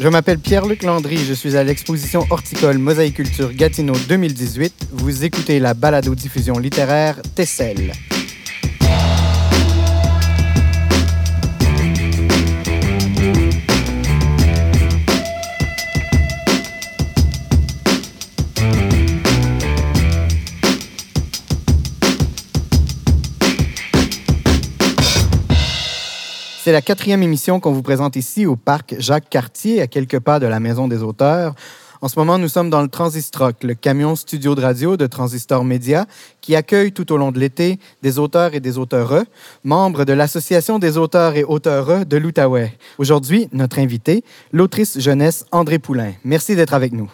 Je m'appelle Pierre-Luc Landry, je suis à l'exposition horticole Mosaïculture Gatineau 2018. Vous écoutez la balado-diffusion littéraire Tessel. C'est la quatrième émission qu'on vous présente ici au parc Jacques-Cartier, à quelques pas de la Maison des auteurs. En ce moment, nous sommes dans le Transistroc, le camion studio de radio de Transistor Média, qui accueille tout au long de l'été des auteurs et des auteureux, membres de l'Association des auteurs et auteureux de l'Outaouais. Aujourd'hui, notre invité, l'autrice jeunesse André Poulain. Merci d'être avec nous.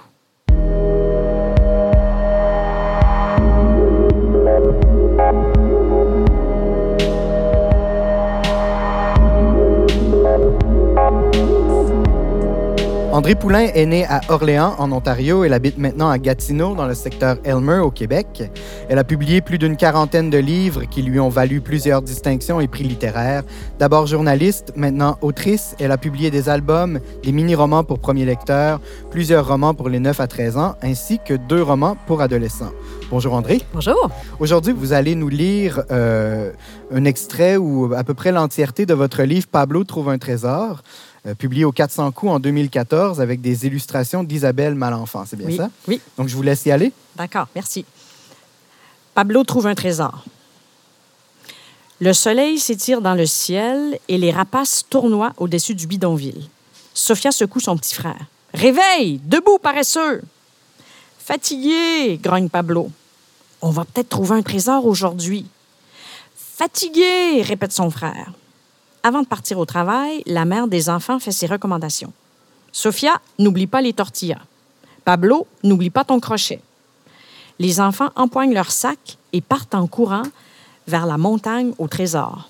André Poulain est né à Orléans, en Ontario. Elle habite maintenant à Gatineau, dans le secteur Elmer, au Québec. Elle a publié plus d'une quarantaine de livres qui lui ont valu plusieurs distinctions et prix littéraires. D'abord journaliste, maintenant autrice, elle a publié des albums, des mini-romans pour premiers lecteurs, plusieurs romans pour les 9 à 13 ans, ainsi que deux romans pour adolescents. Bonjour André. Bonjour. Aujourd'hui, vous allez nous lire euh, un extrait ou à peu près l'entièreté de votre livre Pablo trouve un trésor. Euh, publié au 400 coups en 2014 avec des illustrations d'Isabelle Malenfant. C'est bien oui, ça? Oui. Donc, je vous laisse y aller. D'accord, merci. Pablo trouve un trésor. Le soleil s'étire dans le ciel et les rapaces tournoient au-dessus du bidonville. Sophia secoue son petit frère. Réveille! Debout, paresseux! Fatigué, grogne Pablo. On va peut-être trouver un trésor aujourd'hui. Fatigué, répète son frère. Avant de partir au travail, la mère des enfants fait ses recommandations. Sophia, n'oublie pas les tortillas. Pablo, n'oublie pas ton crochet. Les enfants empoignent leurs sacs et partent en courant vers la montagne au trésor.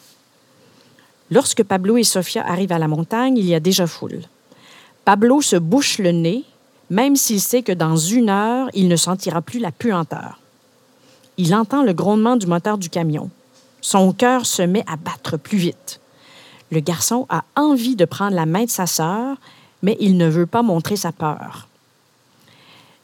Lorsque Pablo et Sophia arrivent à la montagne, il y a déjà foule. Pablo se bouche le nez, même s'il sait que dans une heure, il ne sentira plus la puanteur. Il entend le grondement du moteur du camion. Son cœur se met à battre plus vite. Le garçon a envie de prendre la main de sa sœur, mais il ne veut pas montrer sa peur.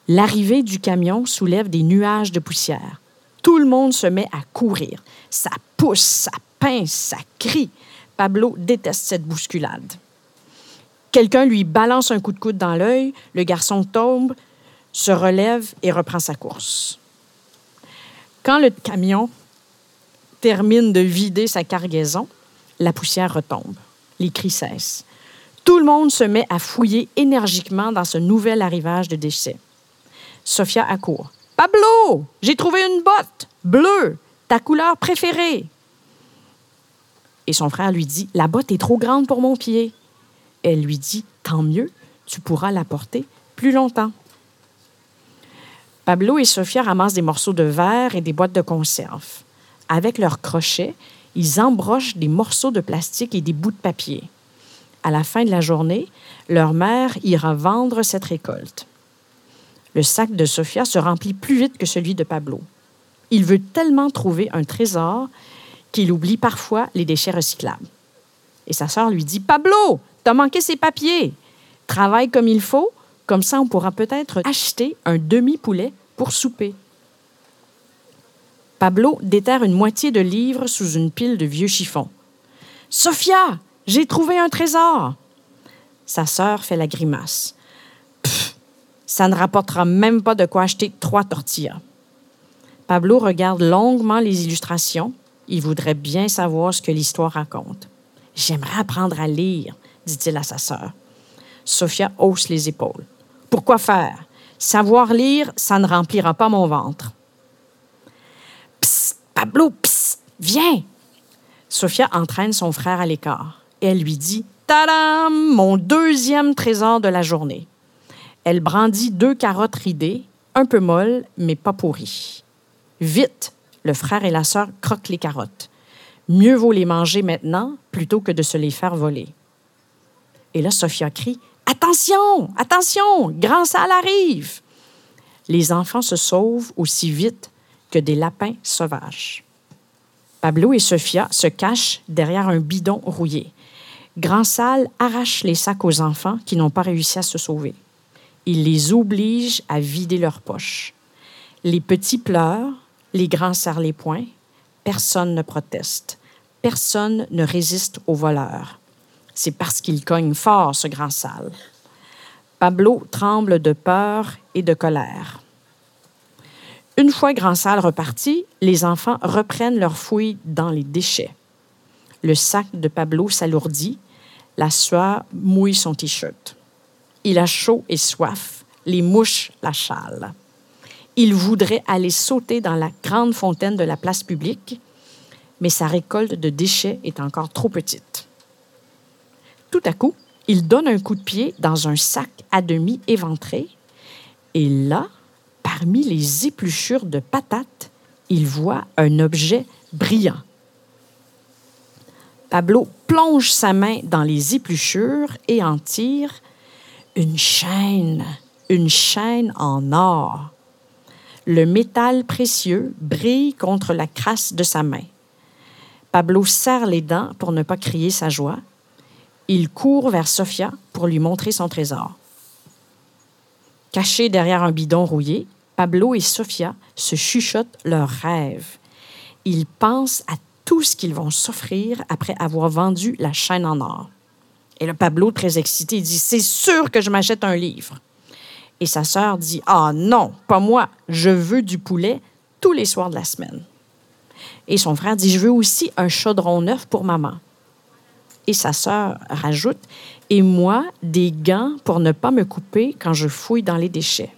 L'arrivée du camion soulève des nuages de poussière. Tout le monde se met à courir. Ça pousse, ça pince, ça crie. Pablo déteste cette bousculade. Quelqu'un lui balance un coup de coude dans l'œil, le garçon tombe, se relève et reprend sa course. Quand le camion termine de vider sa cargaison, la poussière retombe. Les cris cessent. Tout le monde se met à fouiller énergiquement dans ce nouvel arrivage de déchets. Sophia accourt. Pablo, j'ai trouvé une botte bleue, ta couleur préférée. Et son frère lui dit La botte est trop grande pour mon pied. Elle lui dit Tant mieux, tu pourras la porter plus longtemps. Pablo et Sophia ramassent des morceaux de verre et des boîtes de conserve. Avec leurs crochets, ils embrochent des morceaux de plastique et des bouts de papier. À la fin de la journée, leur mère ira vendre cette récolte. Le sac de Sophia se remplit plus vite que celui de Pablo. Il veut tellement trouver un trésor qu'il oublie parfois les déchets recyclables. Et sa sœur lui dit Pablo, t'as manqué ces papiers. Travaille comme il faut, comme ça on pourra peut-être acheter un demi-poulet pour souper. Pablo déterre une moitié de livres sous une pile de vieux chiffons. Sophia, j'ai trouvé un trésor. Sa sœur fait la grimace. Pfff, ça ne rapportera même pas de quoi acheter trois tortillas. Pablo regarde longuement les illustrations. Il voudrait bien savoir ce que l'histoire raconte. J'aimerais apprendre à lire, dit-il à sa sœur. Sophia hausse les épaules. Pourquoi faire? Savoir lire, ça ne remplira pas mon ventre. Pablo, psst, viens! Sophia entraîne son frère à l'écart. Elle lui dit Tadam! Mon deuxième trésor de la journée. Elle brandit deux carottes ridées, un peu molles, mais pas pourries. Vite! Le frère et la sœur croquent les carottes. Mieux vaut les manger maintenant plutôt que de se les faire voler. Et là, Sophia crie Attention! Attention! Grand sale arrive! Les enfants se sauvent aussi vite que des lapins sauvages. Pablo et Sophia se cachent derrière un bidon rouillé. Grand Salle arrache les sacs aux enfants qui n'ont pas réussi à se sauver. Il les oblige à vider leurs poches. Les petits pleurent, les grands serrent les poings. Personne ne proteste. Personne ne résiste aux voleurs. C'est parce qu'il cogne fort, ce grand sale. Pablo tremble de peur et de colère. Une fois Grand Salle reparti, les enfants reprennent leur fouille dans les déchets. Le sac de Pablo s'alourdit, la sueur mouille son t-shirt. Il a chaud et soif, les mouches la. Il voudrait aller sauter dans la grande fontaine de la place publique, mais sa récolte de déchets est encore trop petite. Tout à coup, il donne un coup de pied dans un sac à demi éventré, et là, parmi les épluchures de patates, il voit un objet brillant. Pablo plonge sa main dans les épluchures et en tire une chaîne, une chaîne en or. Le métal précieux brille contre la crasse de sa main. Pablo serre les dents pour ne pas crier sa joie. Il court vers Sofia pour lui montrer son trésor. Caché derrière un bidon rouillé, Pablo et Sofia se chuchotent leurs rêves. Ils pensent à tout ce qu'ils vont s'offrir après avoir vendu la chaîne en or. Et le Pablo, très excité, dit C'est sûr que je m'achète un livre. Et sa sœur dit Ah non, pas moi, je veux du poulet tous les soirs de la semaine. Et son frère dit Je veux aussi un chaudron neuf pour maman. Et sa sœur rajoute Et moi, des gants pour ne pas me couper quand je fouille dans les déchets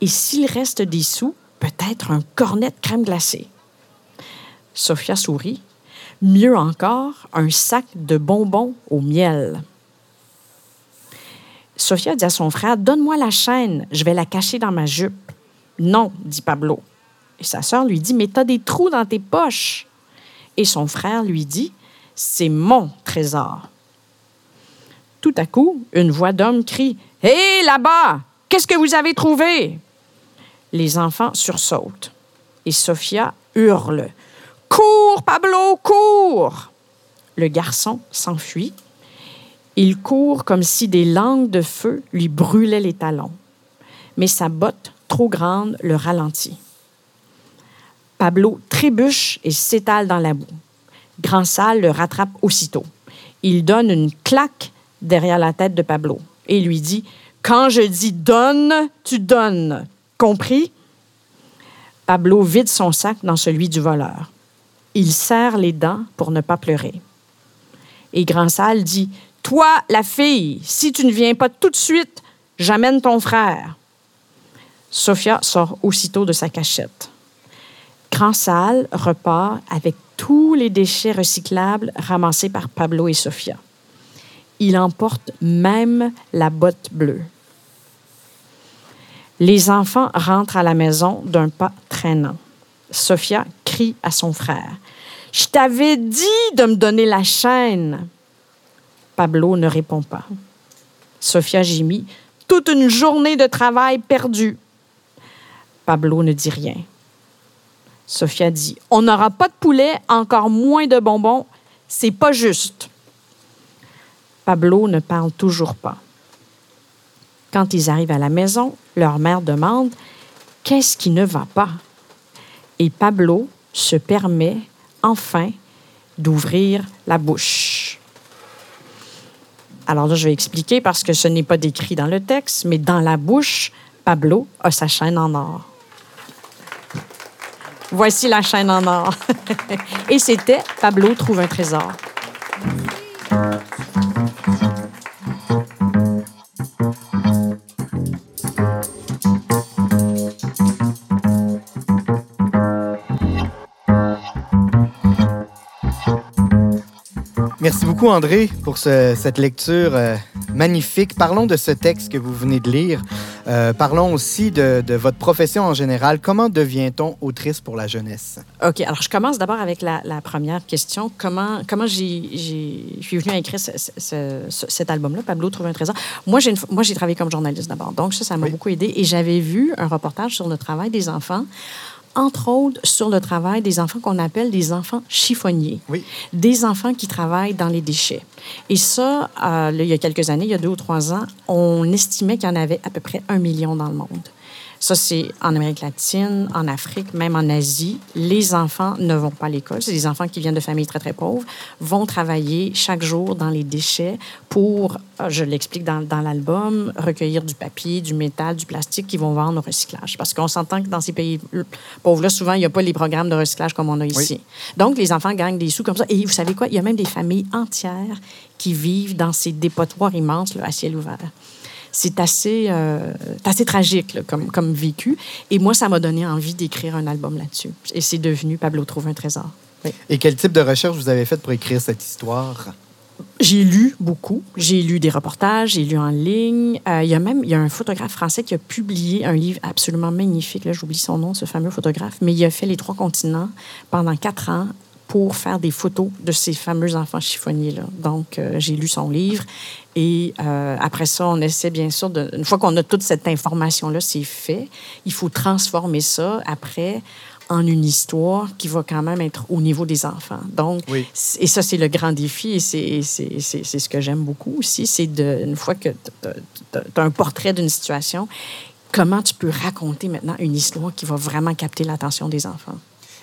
et s'il reste des sous, peut-être un cornet de crème glacée. Sophia sourit. Mieux encore, un sac de bonbons au miel. Sophia dit à son frère Donne-moi la chaîne, je vais la cacher dans ma jupe. Non, dit Pablo. Et sa sœur lui dit Mais t'as des trous dans tes poches. Et son frère lui dit C'est mon trésor. Tout à coup, une voix d'homme crie Hé, là-bas Qu'est-ce que vous avez trouvé les enfants sursautent et Sophia hurle Cours, Pablo, cours Le garçon s'enfuit. Il court comme si des langues de feu lui brûlaient les talons. Mais sa botte, trop grande, le ralentit. Pablo trébuche et s'étale dans la boue. Grand Salle le rattrape aussitôt. Il donne une claque derrière la tête de Pablo et lui dit Quand je dis donne, tu donnes. Compris? Pablo vide son sac dans celui du voleur. Il serre les dents pour ne pas pleurer. Et Grand Salle dit Toi, la fille, si tu ne viens pas tout de suite, j'amène ton frère. Sophia sort aussitôt de sa cachette. Grand Salle repart avec tous les déchets recyclables ramassés par Pablo et Sophia. Il emporte même la botte bleue. Les enfants rentrent à la maison d'un pas traînant. Sophia crie à son frère. Je t'avais dit de me donner la chaîne. Pablo ne répond pas. Sophia gémit. Toute une journée de travail perdue. Pablo ne dit rien. Sophia dit On n'aura pas de poulet, encore moins de bonbons. C'est pas juste. Pablo ne parle toujours pas. Quand ils arrivent à la maison, leur mère demande Qu'est-ce qui ne va pas Et Pablo se permet enfin d'ouvrir la bouche. Alors là, je vais expliquer parce que ce n'est pas décrit dans le texte, mais dans la bouche, Pablo a sa chaîne en or. Voici la chaîne en or. Et c'était Pablo trouve un trésor. Beaucoup, André, pour cette lecture euh, magnifique. Parlons de ce texte que vous venez de lire. Euh, parlons aussi de, votre profession en général. Comment devient-on autrice pour la jeunesse? OK. Alors, je commence d'abord avec la, première question. Comment, comment j'ai, je suis venue à écrire cet album-là, Pablo trouve un trésor? Moi, j'ai, moi, j'ai travaillé comme journaliste d'abord. Donc, ça, ça m'a beaucoup aidé. Et j'avais vu un reportage sur le travail des enfants entre autres sur le travail des enfants qu'on appelle des enfants chiffonniers. Oui. Des enfants qui travaillent dans les déchets. Et ça, euh, là, il y a quelques années, il y a deux ou trois ans, on estimait qu'il y en avait à peu près un million dans le monde. Ça, c'est en Amérique latine, en Afrique, même en Asie. Les enfants ne vont pas à l'école. C'est des enfants qui viennent de familles très, très pauvres, vont travailler chaque jour dans les déchets pour, euh, je l'explique dans, dans l'album, recueillir du papier, du métal, du plastique qu'ils vont vendre au recyclage. Parce qu'on s'entend que dans ces pays pauvres-là, souvent, il n'y a pas les programmes de recyclage comme on a ici. Donc, les enfants gagnent des sous comme ça. Et vous savez quoi? Il y a même des familles entières qui vivent dans ces dépotoirs immenses là, à ciel ouvert c'est assez, euh, assez tragique là, comme, comme vécu. Et moi, ça m'a donné envie d'écrire un album là-dessus. Et c'est devenu Pablo trouve un trésor. Oui. Et quel type de recherche vous avez fait pour écrire cette histoire? J'ai lu beaucoup. J'ai lu des reportages, j'ai lu en ligne. Euh, il y a même il y a un photographe français qui a publié un livre absolument magnifique. Là, j'oublie son nom, ce fameux photographe, mais il a fait les trois continents pendant quatre ans pour faire des photos de ces fameux enfants chiffonniers-là. Donc, euh, j'ai lu son livre et euh, après ça, on essaie bien sûr, de, une fois qu'on a toute cette information-là, c'est fait, il faut transformer ça après en une histoire qui va quand même être au niveau des enfants. Donc, Oui. et ça, c'est le grand défi et c'est- ce que j'aime beaucoup aussi, c'est de, une fois que tu as un portrait d'une situation, comment tu peux raconter maintenant une histoire qui va vraiment capter l'attention des enfants?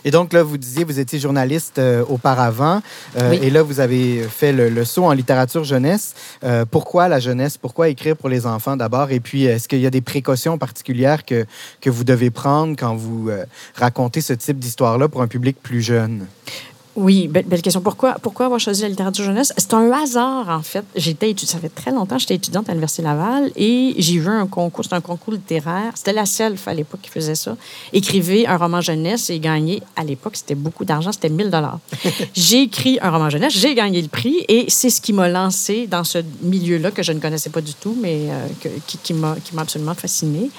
Et donc, là, vous disiez, vous étiez journaliste euh, auparavant, euh, Oui. et là, vous avez fait le, le saut en littérature jeunesse. Euh, pourquoi la jeunesse? Pourquoi écrire pour les enfants d'abord? Et puis, est-ce qu'il y a des précautions particulières que, que vous devez prendre quand vous racontez ce type d'histoire-là pour un public plus jeune? Oui, belle, belle question. Pourquoi, pourquoi avoir choisi la littérature jeunesse? C'est un hasard, en fait. J'étais ça fait très longtemps, j'étais étudiante à l'Université Laval et j'ai vu un concours, c'était un concours littéraire. C'était la SELF à l'époque qui faisait ça. Écrivez un roman jeunesse et gagnez, à l'époque, c'était beaucoup d'argent, c'était 1000 dollars. J'ai écrit un roman jeunesse, j'ai gagné le prix et c'est ce qui m'a lancé dans ce milieu-là que je ne connaissais pas du tout, mais euh, que- qui, qui m'a absolument fascinée.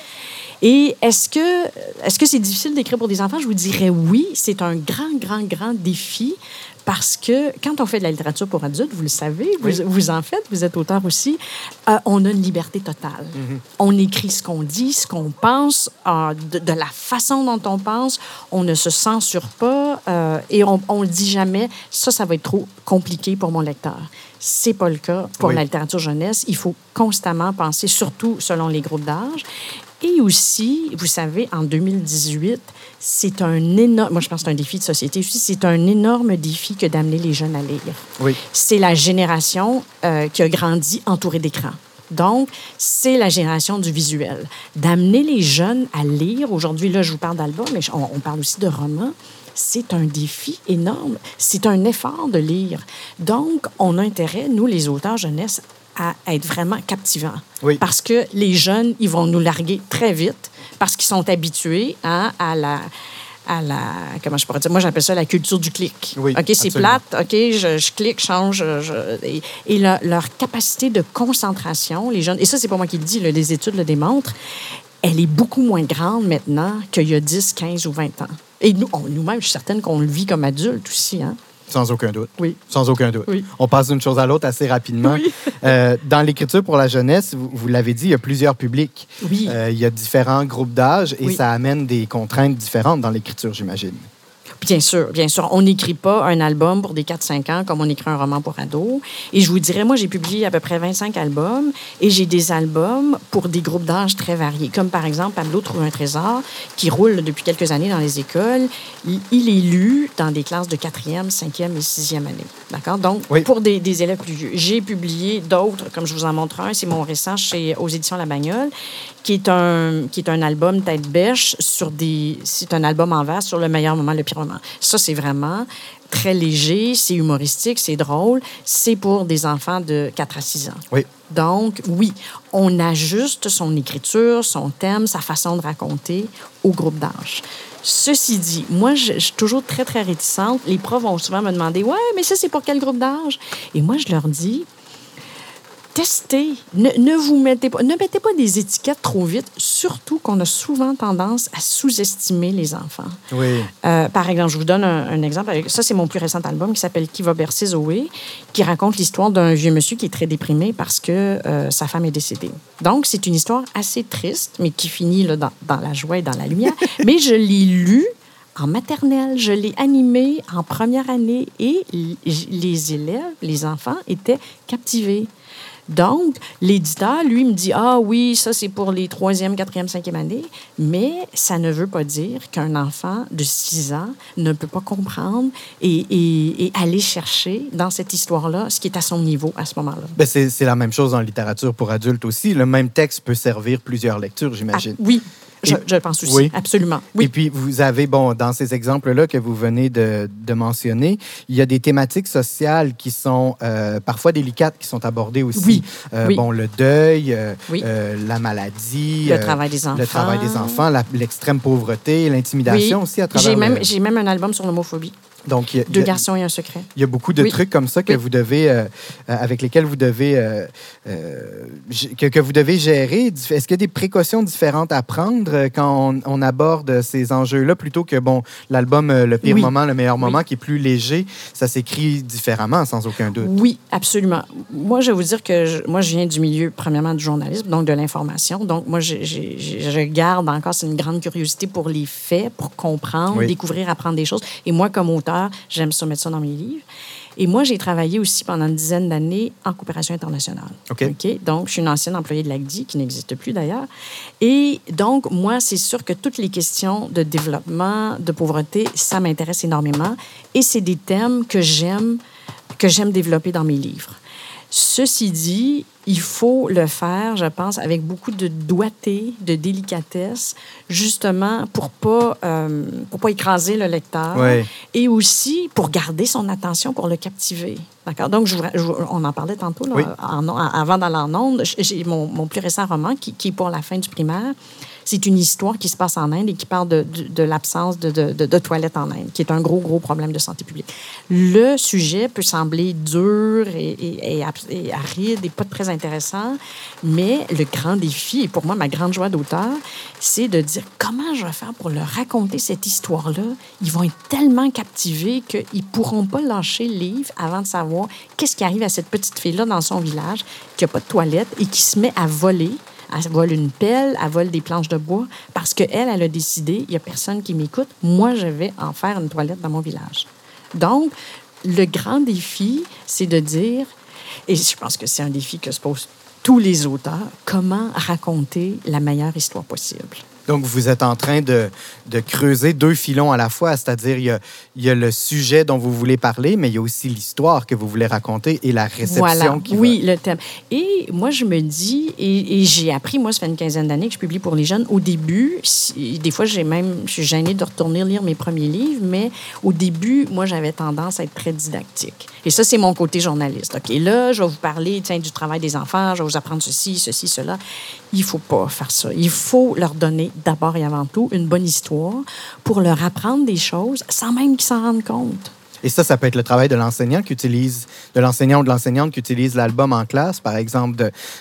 Et est-ce que est-ce que c'est difficile d'écrire pour des enfants? Je vous dirais oui. C'est un grand, grand, grand défi parce que quand on fait de la littérature pour adultes, vous le savez, vous, vous en faites, vous êtes auteur aussi, euh, on a une liberté totale. On écrit ce qu'on dit, ce qu'on pense, euh, de, de la façon dont on pense. On ne se censure pas euh, et on ne dit jamais ça, ça va être trop compliqué pour mon lecteur. C'est pas le cas pour Oui. la littérature jeunesse. Il faut constamment penser, surtout selon les groupes d'âge. Et aussi, vous savez, en 2018, c'est un énorme, moi je pense que c'est un défi de société aussi, c'est un énorme défi que d'amener les jeunes à lire. Oui. C'est la génération euh, qui a grandi entourée d'écrans. Donc, c'est la génération du visuel. D'amener les jeunes à lire, aujourd'hui, là, je vous parle d'albums, mais on, on parle aussi de romans, c'est un défi énorme. C'est un effort de lire. Donc, on a intérêt, nous, les auteurs jeunesse, à être vraiment captivants. Oui. Parce que les jeunes, ils vont nous larguer très vite parce qu'ils sont habitués hein, à la à la comment je pourrais dire? Moi j'appelle ça la culture du clic. Oui, ok c'est plate ok je, je clique change je- et, et leur, leur capacité de concentration les jeunes et ça c'est pas moi qui le dis là, les études le démontrent elle est beaucoup moins grande maintenant qu'il y a 10 15 ou 20 ans. Et nous on- nous-mêmes je suis certaine qu'on le vit comme adulte aussi hein Sans aucun doute. Oui. Sans aucun doute. Oui. On passe d'une chose à l'autre assez rapidement. Oui. Euh, dans l'écriture pour la jeunesse, vous, vous l'avez dit, il y a plusieurs publics. Oui. Euh, il y a différents groupes d'âge et Oui. ça amène des contraintes différentes dans l'écriture, j'imagine. Bien sûr, bien sûr. On n'écrit pas un album pour des 4-5 ans comme on écrit un roman pour ados. Et je vous dirais, moi, j'ai publié à peu près 25 albums et j'ai des albums pour des groupes d'âge très variés. Comme par exemple, Pablo trouve un trésor qui roule depuis quelques années dans les écoles. Il, il est lu dans des classes de 4e, 5e et 6e année. D'accord? Donc, Oui. pour des, des élèves plus vieux. J'ai publié d'autres, comme je vous en montre un, c'est mon récent chez, aux éditions La Bagnole, qui est un, qui est un album tête bêche sur des. C'est un album en vers sur le meilleur moment, le pire moment. Ça, c'est vraiment très léger, c'est humoristique, c'est drôle. C'est pour des enfants de 4 à 6 ans. Oui. Donc, oui, on ajuste son écriture, son thème, sa façon de raconter au groupe d'âge. Ceci dit, moi, je, je suis toujours très, très réticente. Les profs vont souvent me demander Ouais, mais ça, c'est pour quel groupe d'âge Et moi, je leur dis testez. Ne, ne vous mettez pas, ne mettez pas des étiquettes trop vite, surtout qu'on a souvent tendance à sous-estimer les enfants. Oui. Euh, par exemple, je vous donne un, un exemple. Ça, c'est mon plus récent album qui s'appelle Qui va bercer Zoé, qui raconte l'histoire d'un vieux monsieur qui est très déprimé parce que euh, sa femme est décédée. Donc, c'est une histoire assez triste, mais qui finit là, dans, dans la joie et dans la lumière. mais je l'ai lu en maternelle, je l'ai animé en première année et les élèves, les enfants étaient captivés. Donc, l'éditeur, lui, me dit Ah oui, ça, c'est pour les troisième, quatrième, cinquième années, mais ça ne veut pas dire qu'un enfant de 6 ans ne peut pas comprendre et, et, aller chercher dans cette histoire-là ce qui est à son niveau à ce moment-là. Ben, c'est la même chose en littérature pour adultes aussi. Le même texte peut servir plusieurs lectures, j'imagine. Ah, oui, je, pense aussi, absolument. Oui. Et puis, vous avez, bon, dans ces exemples-là que vous venez de, de, mentionner, il y a des thématiques sociales qui sont euh, parfois délicates, qui sont abordées aussi. Oui. Euh, bon, le deuil, euh, la maladie. Le travail des enfants. Le travail des enfants, l'extrême pauvreté, l'intimidation aussi à travers... J'ai même, même un album sur l'homophobie. Donc, Deux garçons et un secret. Il y a beaucoup de trucs comme ça que vous devez, euh, euh, avec lesquels vous devez, euh, que, que, vous devez gérer. Est-ce qu'il y a des précautions différentes à prendre quand on, aborde ces enjeux-là plutôt que bon l'album Le pire moment, le meilleur moment, qui est plus léger, ça s'écrit différemment sans aucun doute? Oui, absolument. Moi, je vais vous dire que je, moi, je viens du milieu premièrement du journalisme, donc de l'information. Donc moi, je, je garde encore une grande curiosité pour les faits, pour comprendre, découvrir, apprendre des choses. Et moi, comme auteur J'aime ça mettre ça dans mes livres. Et moi, j'ai travaillé aussi pendant une dizaine d'années en coopération internationale. OK. Donc, je suis une ancienne employée de l'ACDI, qui n'existe plus d'ailleurs. Et donc, moi, c'est sûr que toutes les questions de développement, de pauvreté, ça m'intéresse énormément. Et c'est des thèmes que j'aime, que j'aime développer dans mes livres. Ceci dit, il faut le faire, je pense, avec beaucoup de doigté, de délicatesse, justement pour pas euh, pour pas écraser le lecteur et aussi pour garder son attention, pour le captiver. D'accord? Donc, on en parlait tantôt avant d'aller en onde. J'ai mon, mon, plus récent roman qui, qui est pour la fin du primaire c'est une histoire qui se passe en Inde et qui parle de, l'absence de, toilettes en Inde, qui est un gros, gros problème de santé publique. Le sujet peut sembler dur et, et, et, aride et pas très intéressant, mais le grand défi, et pour moi, ma grande joie d'auteur, c'est de dire comment je vais faire pour leur raconter cette histoire-là. Ils vont être tellement captivés qu'ils pourront pas lâcher le livre avant de savoir qu'est-ce qui arrive à cette petite fille-là dans son village qui n'a pas de toilette et qui se met à voler elle vole une pelle, elle vole des planches de bois parce qu'elle, elle a décidé, il n'y a personne qui m'écoute, moi, je vais en faire une toilette dans mon village. Donc, le grand défi, c'est de dire, et je pense que c'est un défi que se posent tous les auteurs, comment raconter la meilleure histoire possible. Donc, vous êtes en train de, de creuser deux filons à la fois, c'est-à-dire il y, a, il y, a, le sujet dont vous voulez parler, mais il y a aussi l'histoire que vous voulez raconter et la réception voilà. Oui, le thème. Et moi, je me dis, et, j'ai appris, moi, ça fait une quinzaine d'années que je publie pour les jeunes. Au début, des fois, j'ai même, je suis gênée de retourner lire mes premiers livres, mais au début, moi, j'avais tendance à être très didactique. Et ça, c'est mon côté journaliste. OK, là, je vais vous parler tiens, du travail des enfants, je vais vous apprendre ceci, ceci, cela. Il faut pas faire ça. Il faut leur donner d'abord et avant tout une bonne histoire pour leur apprendre des choses sans même qu'ils s'en rendent compte. Et ça, ça peut être le travail de l'enseignant qui utilise, de l'enseignant ou de l'enseignante qui utilise l'album en classe, par exemple,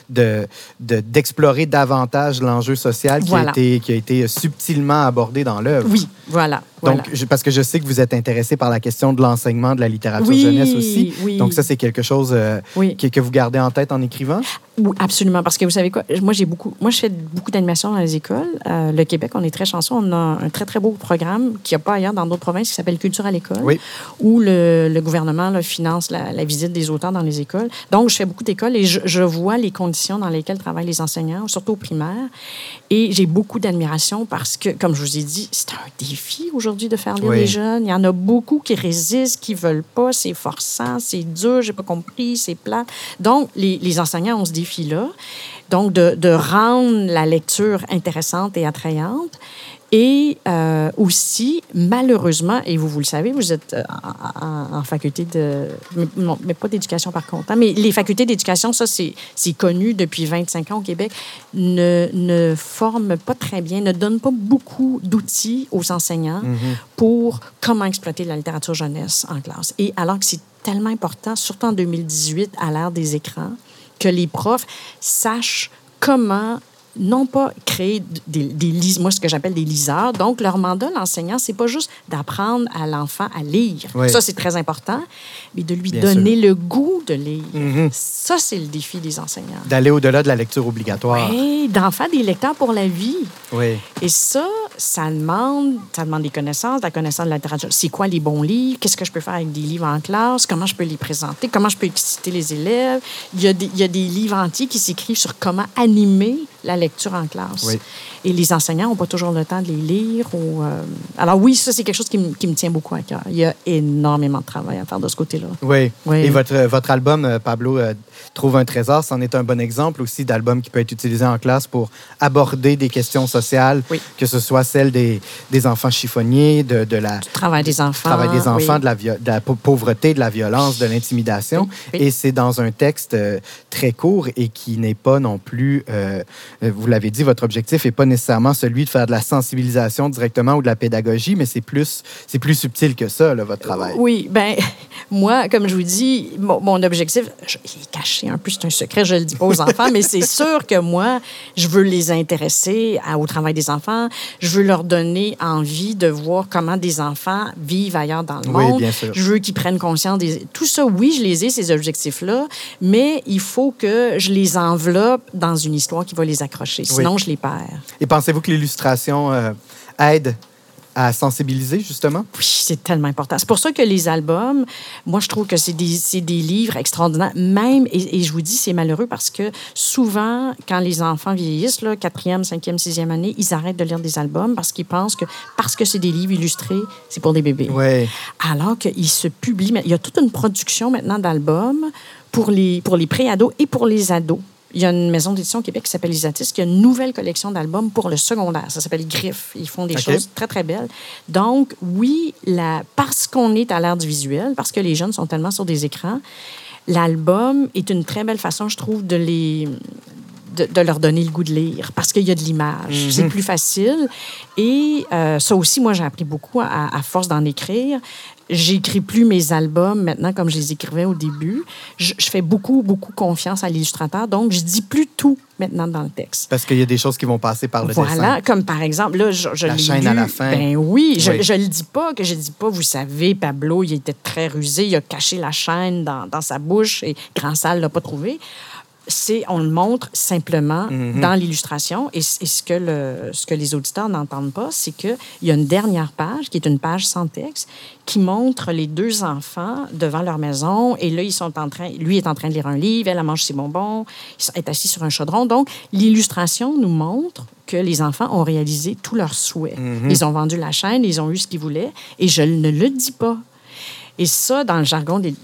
de, d'explorer davantage l'enjeu social qui, a été, qui a été subtilement abordé dans l'œuvre. Oui, voilà. Donc, parce que je sais que vous êtes intéressé par la question de l'enseignement de la littérature jeunesse aussi. Oui. Donc, ça, c'est quelque chose euh, que vous gardez en tête en écrivant? Oui, absolument. Parce que vous savez quoi? Moi, j'ai beaucoup, moi je fais beaucoup d'animation dans les écoles. Euh, le Québec, on est très chanceux. On a un très, très beau programme qui n'y a pas ailleurs dans d'autres provinces qui s'appelle Culture à l'école, où le, le gouvernement finance la, la, visite des auteurs dans les écoles. Donc, je fais beaucoup d'écoles et je, je, vois les conditions dans lesquelles travaillent les enseignants, surtout au primaire. Et j'ai beaucoup d'admiration parce que, comme je vous ai dit, c'est un défi aujourd'hui de faire lire les jeunes. Il y en a beaucoup qui résistent, qui veulent pas. C'est forçant, c'est dur, j'ai pas compris, c'est plat. Donc, les, les enseignants ont ce défi-là. Donc, de, de rendre la lecture intéressante et attrayante. Et euh, aussi, malheureusement, et vous, vous le savez, vous êtes euh, en, faculté de... Mais, pas d'éducation par contre. Hein, mais les facultés d'éducation, ça, c'est connu depuis 25 ans au Québec, ne, ne forment pas très bien, ne donnent pas beaucoup d'outils aux enseignants mm-hmm. pour comment exploiter la littérature jeunesse en classe. Et alors que c'est tellement important, surtout en 2018, à l'ère des écrans, que les profs sachent comment non pas créer des, des moi ce que j'appelle des liseurs. Donc leur mandat l'enseignant c'est pas juste d'apprendre à l'enfant à lire. Ça c'est très important, mais de lui donner le goût de lire. Mm-hmm. Ça c'est le défi des enseignants. D'aller au-delà de la lecture obligatoire. Oui, d'en faire des lecteurs pour la vie. Oui. Et ça ça demande, ça demande des connaissances, la connaissance de la littérature. C'est quoi les bons livres? Qu'est-ce que je peux faire avec des livres en classe? Comment je peux les présenter? Comment je peux exciter les élèves? Il y a des, il y a des livres entiers qui s'écrivent sur comment animer la lecture en classe. Et les enseignants n'ont pas toujours le temps de les lire. Ou, euh, Alors oui, ça, c'est quelque chose qui, me- qui me tient beaucoup à cœur. Il y a énormément de travail à faire de ce côté-là. Oui. Oui. Et votre, votre album, euh, Pablo euh, trouve un trésor, c'en est un bon exemple aussi d'album qui peut être utilisé en classe pour aborder des questions sociales, Oui. que ce soit celle des, des enfants chiffonniers, de, de la Travail des enfants. travail des enfants, oui. de, la de pauvreté, de la violence, de l'intimidation. Oui. Et c'est dans un texte très court et qui n'est pas non plus, euh, vous l'avez dit, votre objectif n'est pas nécessairement celui de faire de la sensibilisation directement ou de la pédagogie, mais c'est plus, c'est plus subtil que ça, là, votre travail. Oui, ben moi, comme je vous dis, mon, mon objectif, je, il est caché un peu, c'est un secret, je le dis pas aux enfants, mais c'est sûr que moi, je veux les intéresser à- au travail des enfants. Je veux leur donner envie de voir comment des enfants vivent ailleurs dans le Oui, monde. bien sûr. Je veux qu'ils prennent conscience des... Tout ça, oui, je les ai, ces objectifs-là, mais il faut que je les enveloppe dans une histoire qui va les accrocher. Sinon, je les perds. Et pensez-vous que l'illustration euh, aide à sensibiliser, justement? Oui, c'est tellement important. C'est pour ça que les albums, moi, je trouve que c'est des, livres extraordinaires. Même, et, et je vous dis, c'est malheureux parce que souvent, quand les enfants vieillissent, là, quatrième, cinquième, sixième année, ils arrêtent de lire des albums parce qu'ils pensent que parce que c'est des livres illustrés, c'est pour des bébés. Oui. Alors qu'ils se publient. Il y a toute une production maintenant d'albums pour les, pour les pré-ados et pour les ados. Il y a une maison d'édition au Québec qui s'appelle Isatis, qui a une nouvelle collection d'albums pour le secondaire. Ça s'appelle Griff. Ils font des choses très, très belles. Donc, oui, la, parce qu'on est à l'ère du visuel, parce que les jeunes sont tellement sur des écrans, l'album est une très belle façon, je trouve, de les de, de leur donner le goût de lire parce qu'il y a de l'image. C'est plus facile. Et euh, ça aussi, moi, j'ai appris beaucoup à, à force d'en écrire. J'écris plus mes albums maintenant comme je les écrivais au début. Je, je fais beaucoup, beaucoup confiance à l'illustrateur. Donc, je dis plus tout maintenant dans le texte. Parce qu'il y a des choses qui vont passer par le Voilà, dessin. comme par exemple, là, je, je La chaîne lu. à la fin. Ben oui, je, Oui. je le dis pas, que je dis pas, vous savez, Pablo, il était très rusé, il a caché la chaîne dans, dans sa bouche et Grand Salle l'a pas trouvé. C'est, on le montre simplement Mhm. dans l'illustration. Et, ce, que le, ce que les auditeurs n'entendent pas, c'est qu'il y a une dernière page, qui est une page sans texte, qui montre les deux enfants devant leur maison. Et là, ils sont en train, lui est en train de lire un livre, elle elle mange ses bonbons, il est assis sur un chaudron. Donc, l'illustration nous montre que les enfants ont réalisé tous leurs souhaits. Mhm. Ils ont vendu la chaîne, ils ont eu ce qu'ils voulaient. Et je ne le dis pas. Et ça, dans le jargon d'é-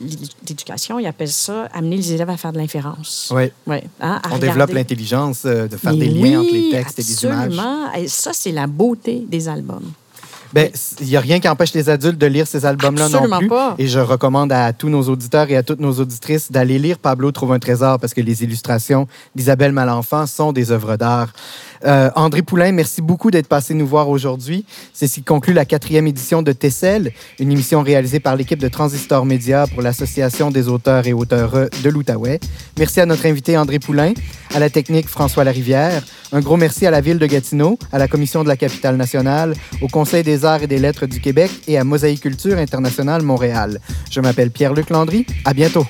d'éducation, ils appellent ça amener les élèves à faire de l'inférence. Oui. Ouais, hein, On regarder. développe l'intelligence euh, de faire Mais des liens oui, entre les textes et des images. Absolument. Et ça, c'est la beauté des albums. Ben, il n'y a rien qui empêche les adultes de lire ces albums-là non Absolument plus. pas. Et je recommande à tous nos auditeurs et à toutes nos auditrices d'aller lire Pablo trouve un trésor parce que les illustrations d'Isabelle Malenfant sont des œuvres d'art. Euh, André Poulain, merci beaucoup d'être passé nous voir aujourd'hui. C'est ce qui conclut la quatrième édition de Tessel, une émission réalisée par l'équipe de Transistor Média pour l'Association des auteurs et auteures de l'Outaouais. Merci à notre invité André Poulain, à la technique François Larivière. Un gros merci à la ville de Gatineau, à la Commission de la capitale nationale, au Conseil des arts et des lettres du Québec et à Mosaïculture internationale Montréal. Je m'appelle Pierre-Luc Landry. À bientôt.